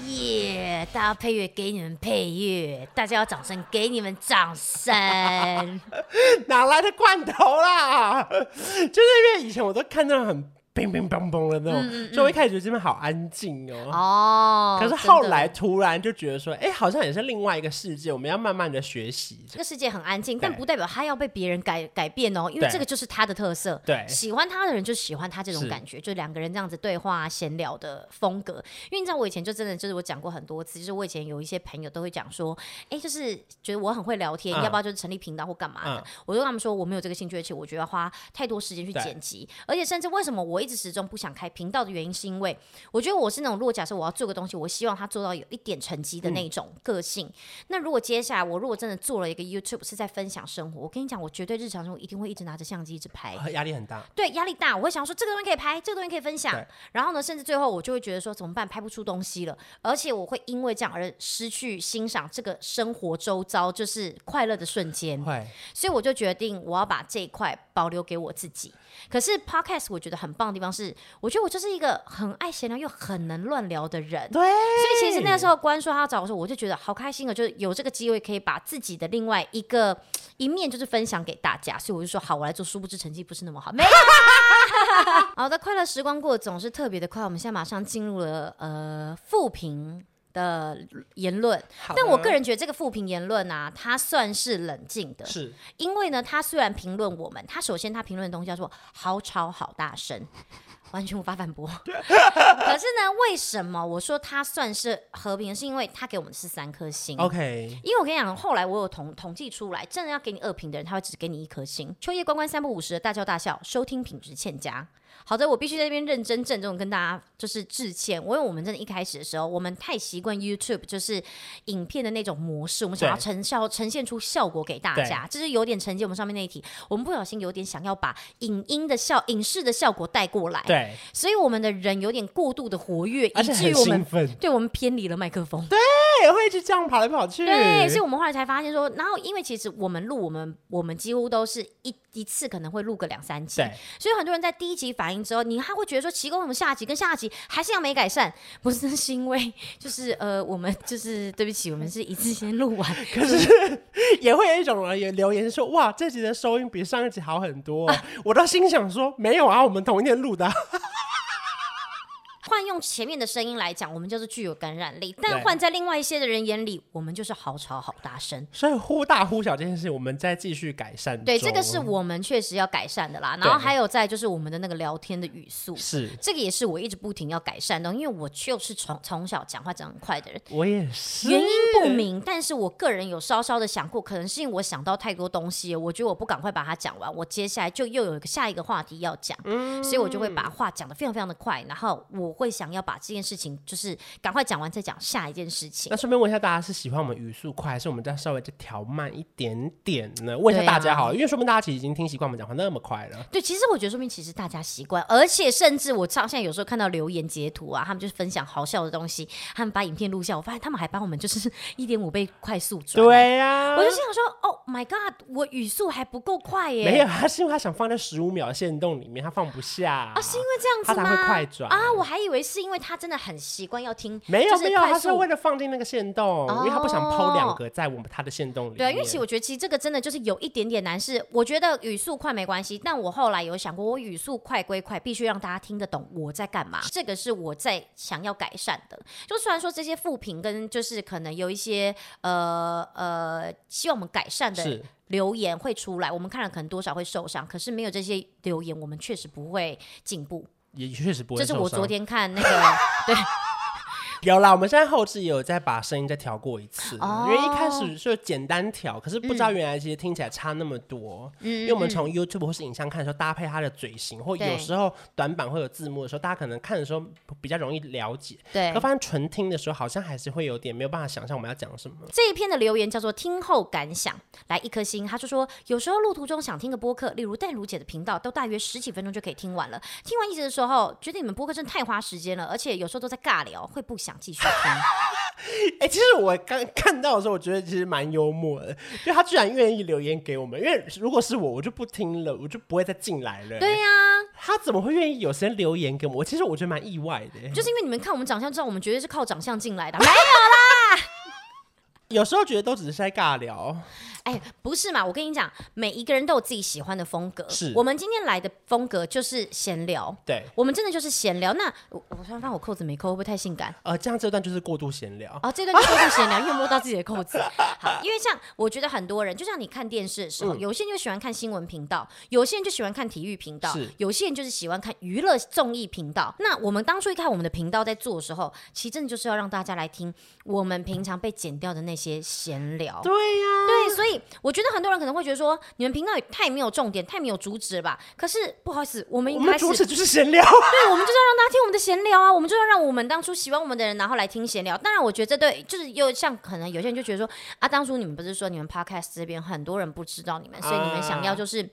耶！大家配乐给你们配乐，大家要掌声给你们掌声。(laughs) 哪来的罐头啦？(laughs) 就是因为以前我都看到很。乒乒乓乓的那种，嗯嗯、所以我一开始觉得这边好安静哦。哦，可是后来突然就觉得说，哎、欸，好像也是另外一个世界，我们要慢慢的学习。这个世界很安静，但不代表他要被别人改改变哦，因为这个就是他的特色。对，喜欢他的人就喜欢他这种感觉，就两个人这样子对话闲聊的风格。因为你知道，我以前就真的就是我讲过很多次，就是我以前有一些朋友都会讲说，哎、欸，就是觉得我很会聊天，嗯、要不要就是成立频道或干嘛的？嗯、我就跟他们说，我没有这个兴趣，而且我觉得要花太多时间去剪辑，而且甚至为什么我。一直始终不想开频道的原因，是因为我觉得我是那种，如果假设我要做个东西，我希望它做到有一点成绩的那种个性。嗯、那如果接下来我如果真的做了一个 YouTube 是在分享生活，我跟你讲，我绝对日常中一定会一直拿着相机一直拍，压力很大。对，压力大，我会想说这个东西可以拍，这个东西可以分享。然后呢，甚至最后我就会觉得说怎么办，拍不出东西了，而且我会因为这样而失去欣赏这个生活周遭就是快乐的瞬间。所以我就决定我要把这一块保留给我自己。可是 Podcast 我觉得很棒的地方是，我觉得我就是一个很爱闲聊又很能乱聊的人。对，所以其实那时候关说他要找我说，我就觉得好开心啊，就是有这个机会可以把自己的另外一个一面就是分享给大家，所以我就说好，我来做。殊不知成绩不是那么好，没有。(laughs) 好的，快乐时光过得总是特别的快，我们现在马上进入了呃复评。的言论，但我个人觉得这个负评言论啊，他算是冷静的，是因为呢，他虽然评论我们，他首先他评论的东西叫做好吵好大声，(laughs) 完全无法反驳。(laughs) 可是呢，为什么我说他算是和平？是因为他给我们是三颗星。OK，因为我跟你讲，后来我有统统计出来，真的要给你恶评的人，他会只给你一颗星。秋叶关关三不五时的大叫大笑，收听品质欠佳。好的，我必须在这边认真郑重跟大家就是致歉。因为我们真的一开始的时候，我们太习惯 YouTube 就是影片的那种模式，我们想要成效呈现出效果给大家，这是有点承接我们上面那一题。我们不小心有点想要把影音的效、影视的效果带过来，对，所以我们的人有点过度的活跃，以至于我们对我们偏离了麦克风，对，会一直这样跑来跑去，对，所以我们后来才发现说，然后因为其实我们录我们我们几乎都是一。一次可能会录个两三集，所以很多人在第一集反应之后，你还会觉得说奇怪，为什么下集跟下集还是要没改善？不是，是因为就是呃，我们就是对不起，我们是一次先录完，(laughs) 可是也会有一种人留言说，哇，这集的收音比上一集好很多，啊、(laughs) 我都心想说，没有啊，我们同一天录的。换用前面的声音来讲，我们就是具有感染力；但换在另外一些的人眼里，我们就是好吵好大声。所以忽大忽小这件事，我们再继续改善。对，这个是我们确实要改善的啦。然后还有在就是我们的那个聊天的语速，是这个也是我一直不停要改善的，因为我就是从从小讲话讲很快的人。我也是，原因不明，但是我个人有稍稍的想过，可能是因为我想到太多东西，我觉得我不赶快把它讲完，我接下来就又有一个下一个话题要讲，嗯，所以我就会把话讲的非常非常的快，然后我会想要把这件事情就是赶快讲完再讲下一件事情。那顺便问一下大家，是喜欢我们语速快，还是我们再稍微再调慢一点点呢？问一下大家好了，啊、因为说明大家其实已经听习惯我们讲话那么快了。对，其实我觉得说明其实大家习惯，而且甚至我上现在有时候看到留言截图啊，他们就是分享好笑的东西，他们把影片录下，我发现他们还帮我们就是 (laughs) 一点五倍快速转。对呀、啊，我就心想说，Oh my god，我语速还不够快耶。没有，他是因为他想放在十五秒的限动里面，他放不下啊，是因为这样子吗？他才会快转啊，我还以为是因为他真的很习惯要听，没有没有，他是为了放进那个线洞，哦、因为他不想 po 两个在我们他的线洞里。对，因为其实我觉得其实这个真的就是有一点点难，是我觉得语速快没关系，但我后来有想过，我语速快归快，必须让大家听得懂我在干嘛，这个是我在想要改善的。就虽然说这些负评跟就是可能有一些呃呃希望我们改善的留言会出来，我们看了可能多少会受伤，可是没有这些留言，我们确实不会进步，也确实不会。这是我昨天看那个 (laughs) 对。有啦，我们现在后置也有再把声音再调过一次，哦、因为一开始就简单调，可是不知道原来其实听起来差那么多。嗯，因为我们从 YouTube 或是影像看的时候，搭配他的嘴型，嗯、或有时候短板会有字幕的时候，大家可能看的时候比较容易了解。对，可发现纯听的时候，好像还是会有点没有办法想象我们要讲什么。这一篇的留言叫做“听后感想”，来一颗星，他就说有时候路途中想听个播客，例如淡如姐的频道，都大约十几分钟就可以听完了。听完一集的时候，觉得你们播客真的太花时间了，而且有时候都在尬聊，会不想继续听。(laughs) 哎、欸，其实我刚看到的时候，我觉得其实蛮幽默的，就他居然愿意留言给我们。因为如果是我，我就不听了，我就不会再进来了。对呀、啊，他怎么会愿意有时间留言给我们？我其实我觉得蛮意外的，就是因为你们看我们长相，知道我们绝对是靠长相进来的。没有啦，(laughs) 有时候觉得都只是在尬聊。哎，不是嘛？我跟你讲，每一个人都有自己喜欢的风格。是我们今天来的风格就是闲聊。对，我们真的就是闲聊。那我我突然发现我扣子没扣，会不会太性感？呃，这样这段就是过度闲聊。哦，这段就是过度闲聊，因为摸到自己的扣子。(laughs) 好，因为像我觉得很多人，就像你看电视的时候，嗯、有些人就喜欢看新闻频道，有些人就喜欢看体育频道，是有些人就是喜欢看娱乐综艺频道。那我们当初一看我们的频道在做的时候，其实真的就是要让大家来听我们平常被剪掉的那些闲聊。对呀、啊，对，所以我觉得很多人。可能会觉得说，你们频道也太没有重点，太没有主旨了吧？可是不好意思，我们一开始主旨就是闲聊，对，我们就是要让大家听我们的闲聊啊，我们就是要让我们当初喜欢我们的人，然后来听闲聊。当然，我觉得这对，就是又像可能有些人就觉得说，啊，当初你们不是说你们 Podcast 这边很多人不知道你们，所以你们想要就是。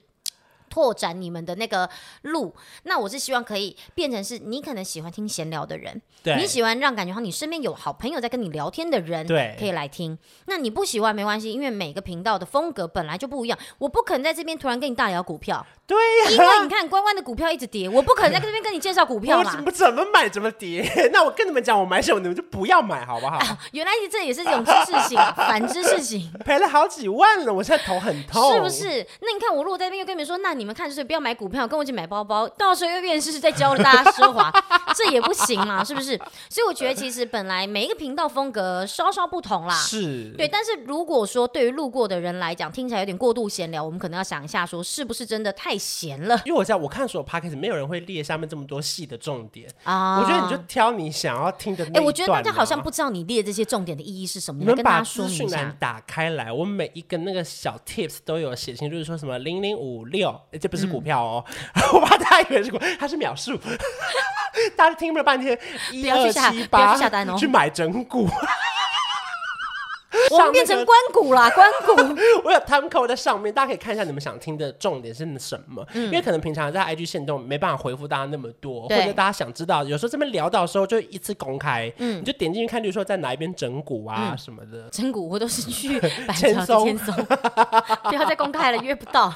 拓展你们的那个路，那我是希望可以变成是你可能喜欢听闲聊的人，你喜欢让感觉好你身边有好朋友在跟你聊天的人，对，可以来听。那你不喜欢没关系，因为每个频道的风格本来就不一样，我不可能在这边突然跟你大聊股票，对呀，因为你看关关的股票一直跌，我不可能在这边跟你介绍股票嘛，我怎么买怎么跌，(laughs) 那我跟你们讲，我买什么你们就不要买好不好？啊、原来这也是一种知识型，(laughs) 反知识型，赔了好几万了，我现在头很痛，是不是？那你看我如果在那边又跟你们说，那你们看就是不要买。股票跟我一起买包包，到时候又变成是在教大家奢华，(laughs) 这也不行嘛，是不是？所以我觉得其实本来每一个频道风格稍稍不同啦，是对。但是如果说对于路过的人来讲，听起来有点过度闲聊，我们可能要想一下，说是不是真的太闲了？因为我在我看所有 podcast 没有人会列下面这么多细的重点啊。我觉得你就挑你想要听的那。哎，我觉得大家好像不知道你列这些重点的意义是什么。你们把资讯栏打开来，我每一个那个小 tips 都有写清楚，就是说什么零零五六，这不是股票哦。嗯 (laughs) 我怕大家以为是股，它是秒数，(laughs) 大家听了半天，一二七八，去买整股。(laughs) 我们变成关谷啦，关谷。我有 time code 在上面，大家可以看一下你们想听的重点是什么。嗯、因为可能平常在 IG 线动没办法回复大家那么多，或者大家想知道，有时候这边聊到的时候就一次公开，嗯，你就点进去看，比如说在哪一边整蛊啊、嗯、什么的。整蛊我都是去千松，千松，不要再公开了，约不到。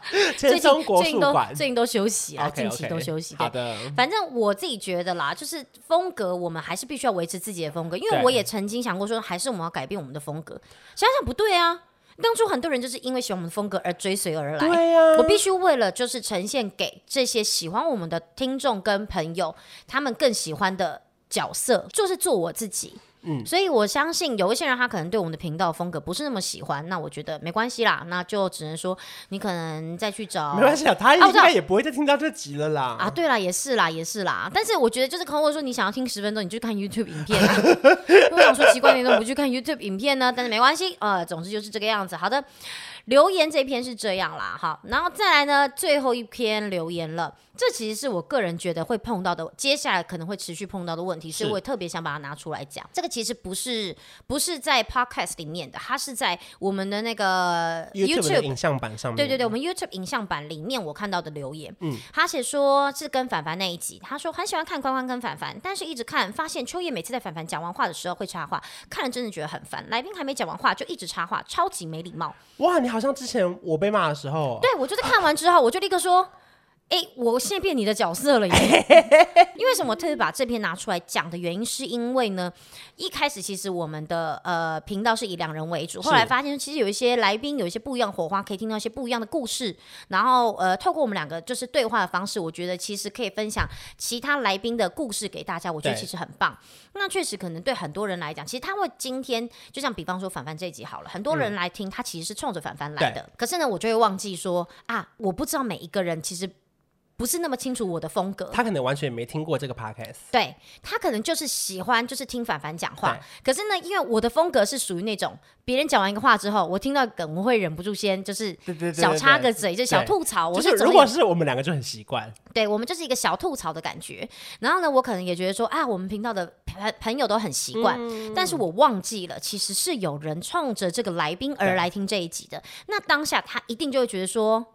(laughs) 千松国术馆最近都休息啊，近期都休息。好的，反正我自己觉得啦，就是风格我们还是必须要维持自己的风格，因为我也曾经想过说，还是我们要改变我们的风格。想想不对啊。当初很多人就是因为喜欢我们的风格而追随而来。对呀、啊，我必须为了就是呈现给这些喜欢我们的听众跟朋友，他们更喜欢的角色，就是做我自己。嗯，所以我相信有一些人他可能对我们的频道风格不是那么喜欢，那我觉得没关系啦，那就只能说你可能再去找，没关系啊，他应该也不会再听到这集了啦。啊，对啦，也是啦，也是啦。但是我觉得就是，如果说你想要听十分钟，你就看 YouTube 影片啊。(laughs) 我想说奇怪，你怎么不去看 YouTube 影片呢？但是没关系，呃，总之就是这个样子。好的。留言这篇是这样啦，好，然后再来呢，最后一篇留言了。这其实是我个人觉得会碰到的，接下来可能会持续碰到的问题，所以我也特别想把它拿出来讲。这个其实不是不是在 Podcast 里面的，它是在我们的那个 YouTube 影像版上面。对对对，我们 YouTube 影像版里面我看到的留言，嗯，他写说是跟凡凡那一集，他说很喜欢看关关跟凡凡，但是一直看发现秋叶每次在凡凡讲完话的时候会插话，看了真的觉得很烦。来宾还没讲完话就一直插话，超级没礼貌。哇，你好像之前我被骂的时候，对，我就是看完之后我就立刻说。哎、欸，我现在变你的角色了耶！(laughs) 因为什么？特别把这篇拿出来讲的原因，是因为呢，一开始其实我们的呃频道是以两人为主，后来发现其实有一些来宾有一些不一样的火花，可以听到一些不一样的故事。然后呃，透过我们两个就是对话的方式，我觉得其实可以分享其他来宾的故事给大家。我觉得其实很棒。那确实可能对很多人来讲，其实他会今天就像比方说凡凡这一集好了，很多人来听，他其实是冲着凡凡来的。可是呢，我就会忘记说啊，我不知道每一个人其实。不是那么清楚我的风格，他可能完全没听过这个 podcast，对，他可能就是喜欢就是听凡凡讲话，可是呢，因为我的风格是属于那种别人讲完一个话之后，我听到梗我会忍不住先就是小插个嘴，就小吐槽。我是如果是我们两个就很习惯，对，我们就是一个小吐槽的感觉。然后呢，我可能也觉得说啊，我们频道的朋朋友都很习惯，嗯，但是我忘记了，其实是有人冲着这个来宾而来听这一集的。那当下他一定就会觉得说。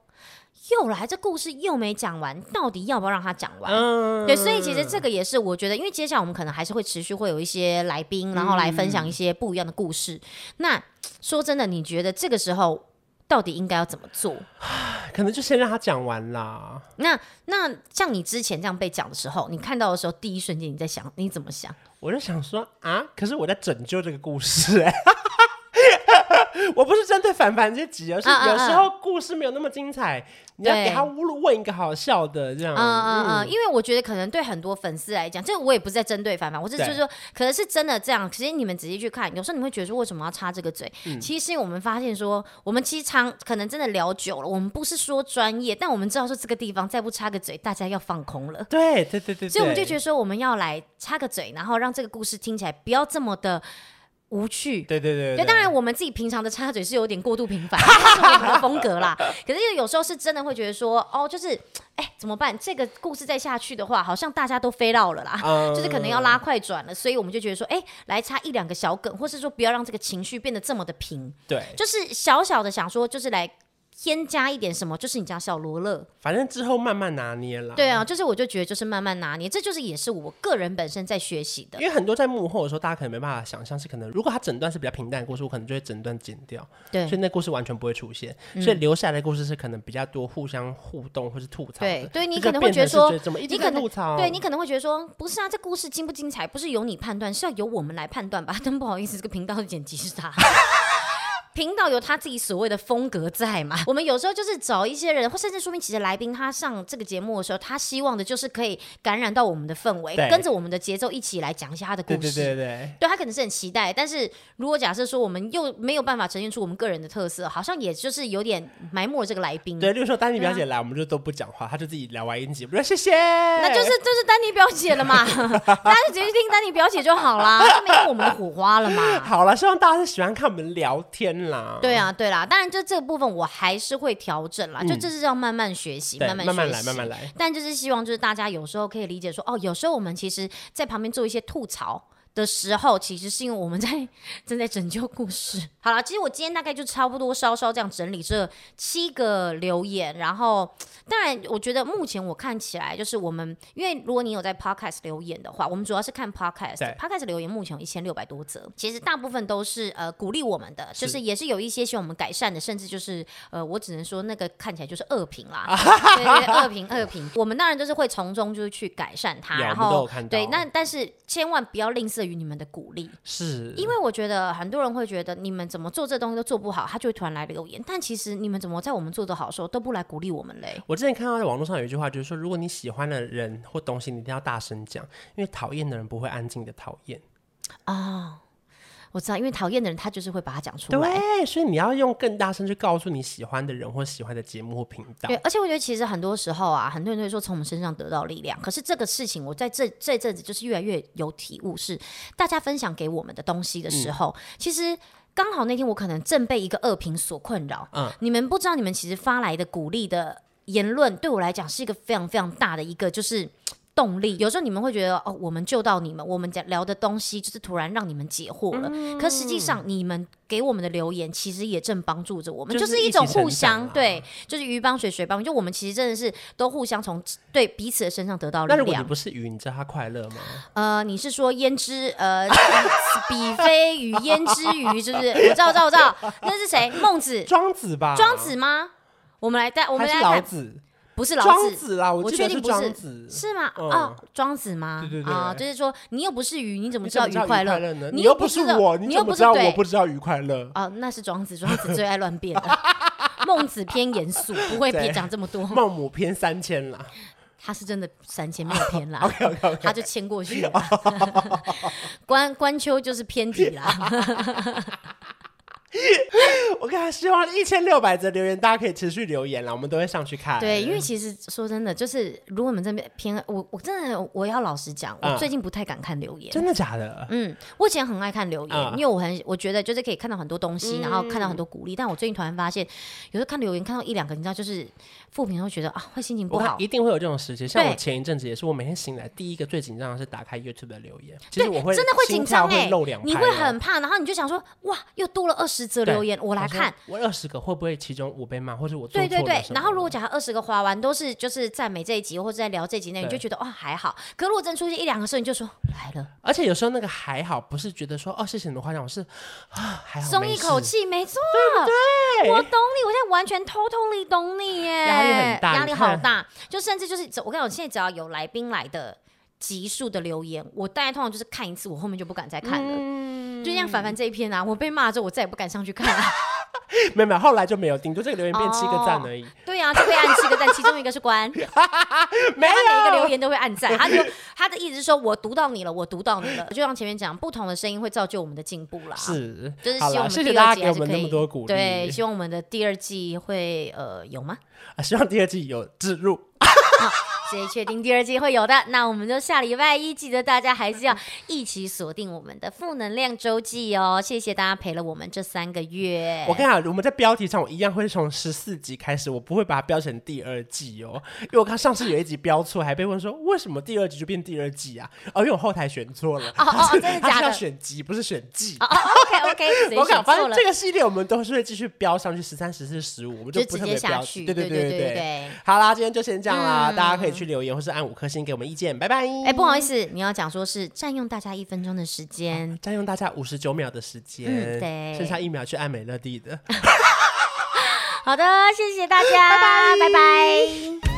又来，这故事又没讲完，到底要不要让他讲完？嗯，对，所以其实这个也是我觉得，因为接下来我们可能还是会持续会有一些来宾，然后来分享一些不一样的故事。嗯、那说真的，你觉得这个时候到底应该要怎么做？可能就先让他讲完啦。那那像你之前这样被讲的时候，你看到的时候，第一瞬间你在想你怎么想？我就想说啊，可是我在拯救这个故事。(laughs) (laughs) 我不是针对凡凡这集，而是有时候故事没有那么精彩，你要给他问一个好笑的这样。嗯嗯嗯，因为我觉得可能对很多粉丝来讲，这个我也不是在针对凡凡，我是就是说，可能是真的这样。其实你们仔细去看，有时候你会觉得说，为什么要插这个嘴？嗯、其实我们发现说，我们其实常可能真的聊久了，我们不是说专业，但我们知道说这个地方再不插个嘴，大家要放空了。对对对对，所以我们就觉得说，我们要来插个嘴，然后让这个故事听起来不要这么的。无趣，对对对，对，对，当然我们自己平常的插嘴是有点过度频繁，这是我们的风格啦。可是有时候是真的会觉得说，哦，就是，哎、欸，怎么办？这个故事再下去的话，好像大家都飞到了啦，嗯、就是可能要拉快转了，所以我们就觉得说，哎、欸，来插一两个小梗，或是说不要让这个情绪变得这么的平，对，就是小小的想说，就是来。添加一点什么，就是你家小罗勒，反正之后慢慢拿捏了。对啊，就是我就觉得就是慢慢拿捏，这就是也是我个人本身在学习的。因为很多在幕后的时候，大家可能没办法想象，是可能如果他整段是比较平淡的故事，我可能就会整段剪掉。对，所以那故事完全不会出现，嗯、所以留下来的故事是可能比较多互相互动或是吐槽。对，对你可能会觉得说，怎么一直在吐槽？对你可能会觉得说，不是啊，这故事精不精彩，不是由你判断，是要由我们来判断吧？(laughs) 真不好意思，这个频道的剪辑是他。频道有他自己所谓的风格在嘛？(laughs) 我们有时候就是找一些人，或甚至说明其实来宾他上这个节目的时候，他希望的就是可以感染到我们的氛围，跟着我们的节奏一起来讲一下他的故事。对对对对，对。他可能是很期待。但是如果假设说我们又没有办法呈现出我们个人的特色，好像也就是有点埋没了这个来宾。对，例如说丹尼表姐来，我们就都不讲话，他就自己聊完一集，我说谢谢。那就是就是丹尼表姐了嘛，大家就直接听丹尼表姐就好啦，就没有我们的火花了嘛。好了，希望大家是喜欢看我们聊天啦。对啊，对。对啦，当然就这个部分我还是会调整啦，嗯、就这是要慢慢学习，慢慢学习，慢慢来，慢慢来。但就是希望就是大家有时候可以理解说，哦，有时候我们其实在旁边做一些吐槽。的时候，其实是因为我们在正在拯救故事。好了，其实我今天大概就差不多稍稍这样整理这七个留言，然后当然，我觉得目前我看起来就是我们，因为如果你有在 Podcast 留言的话，我们主要是看 Podcast，Podcast 留言目前有一千六百多则，其实大部分都是呃鼓励我们的，就是也是有一些希望我们改善的，甚至就是呃我只能说那个看起来就是恶评啦，(laughs) 对对对，恶评恶评，我们当然就是会从中就是去改善它，然后对，那但是千万不要吝啬。于你们的鼓励。是，因为我觉得很多人会觉得你们怎么做这东西都做不好，他就会突然来留言。但其实你们怎么在我们做得好的时候都不来鼓励我们嘞？我之前看到在网络上有一句话，就是说，如果你喜欢的人或东西，你一定要大声讲，因为讨厌的人不会安静的讨厌啊。哦我知道，因为讨厌的人他就是会把它讲出来。对，所以你要用更大声去告诉你喜欢的人或喜欢的节目或频道。对，而且我觉得其实很多时候啊，很多人都会说从我们身上得到力量。可是这个事情，我在这这阵子就是越来越有体悟，是大家分享给我们的东西的时候，嗯、其实刚好那天我可能正被一个恶评所困扰。嗯，你们不知道，你们其实发来的鼓励的言论，对我来讲是一个非常非常大的一个就是。动力，有时候你们会觉得哦，我们救到你们，我们讲聊的东西就是突然让你们解惑了。嗯、可实际上，你们给我们的留言其实也正帮助着我们，就是一种互相、啊、对，就是鱼帮水，水帮。就我们其实真的是都互相从对彼此的身上得到力量。那如果你不是鱼，你知道他快乐吗？呃，你是说胭脂呃，(laughs) 比非鱼胭脂鱼，是不是？我知道，我知道，我知道，那是谁？孟子、庄子吧？庄子吗？我们来带，我们来看老子。不是老子，庄子啦，我确定不是，是吗？哦，庄子吗？对对对，啊，就是说你又不是鱼，你怎么知道鱼快乐呢？你又不是我，你又不知道我不知道鱼快乐？哦，那是庄子，庄子最爱乱变。孟子偏严肃，不会别讲这么多。孟母偏三千啦，(laughs) 他是真的三千没有偏啦。(laughs) (laughs) 他就迁过去了。关关秋就是偏题啦。(laughs) 我看希望一千六百则留言，大家可以持续留言了，我们都会上去看。对，因为其实说真的，就是如果你们这边偏我，我真的我要老实讲，我最近不太敢看留言。真的假的？嗯，我以前很爱看留言，因为我很我觉得就是可以看到很多东西，然后看到很多鼓励。但我最近突然发现，有时候看留言看到一两个，你知道，就是负评，会觉得啊，会心情不好。一定会有这种时期，像我前一阵子也是，我每天醒来第一个最紧张的是打开 YouTube 的留言。其实我会真的会紧张哎，你会很怕，然后你就想说，哇，又多了二十则留言，我来看，我二十个会不会其中我被骂，或者我对对对，然后如果假如二十个滑完都是就是赞美这一集或者在聊这一集内，你就觉得哇还好。可如果真出现一两个时候，你就说来了。而且有时候那个还好，不是觉得说哦谢谢你的夸奖，我是啊还好，松一口气，没错，对，我懂你，我现在完全 totally 懂你耶，压力很大，压力好大，就甚至就是我跟你讲，现在只要有来宾来的集数的留言，我大概通常就是看一次，我后面就不敢再看了，就像凡凡这一篇啊，我被骂之后，我再也不敢上去看了。(laughs) 没有没有，后来就没有，顶多这个留言变七个赞而已。哦、对呀、啊，就会按七个赞，其中一个是关，(laughs) 没有，他每一个留言都会按赞。他就他的意思是说，我读到你了，我读到你了。就像前面讲，不同的声音会造就我们的进步啦。是，就是希望我们第二季还是可以。对，希望我们的第二季会呃有吗？啊，希望第二季有置入。谁确定第二季会有的？那我们就下礼拜一记得大家还是要一起锁定我们的负能量周记哦。谢谢大家陪了我们这三个月。我跟你讲，我们在标题上我一样会从十四集开始，我不会把它标成第二季哦，因为我看上次有一集标错，还被问说为什么第二集就变第二季啊？哦，因为我后台选错了。哦哦，(laughs) 真的假的？他是要选集，不是选季。哦，OK OK，(laughs) 我讲，反正这个系列我们都是会继续标上去十三、十四、十五，我们就不特别标。对对对对对。好啦，今天就先这样啦，大家可以去留言或是按五颗星给我们意见，拜拜。哎，不好意思，你要讲说是占用大家一分钟的时间，占用大家五十九秒的时间，嗯，对，剩下一秒去按美乐蒂的。(laughs) 好的，谢谢大家，(laughs) 拜拜，拜拜。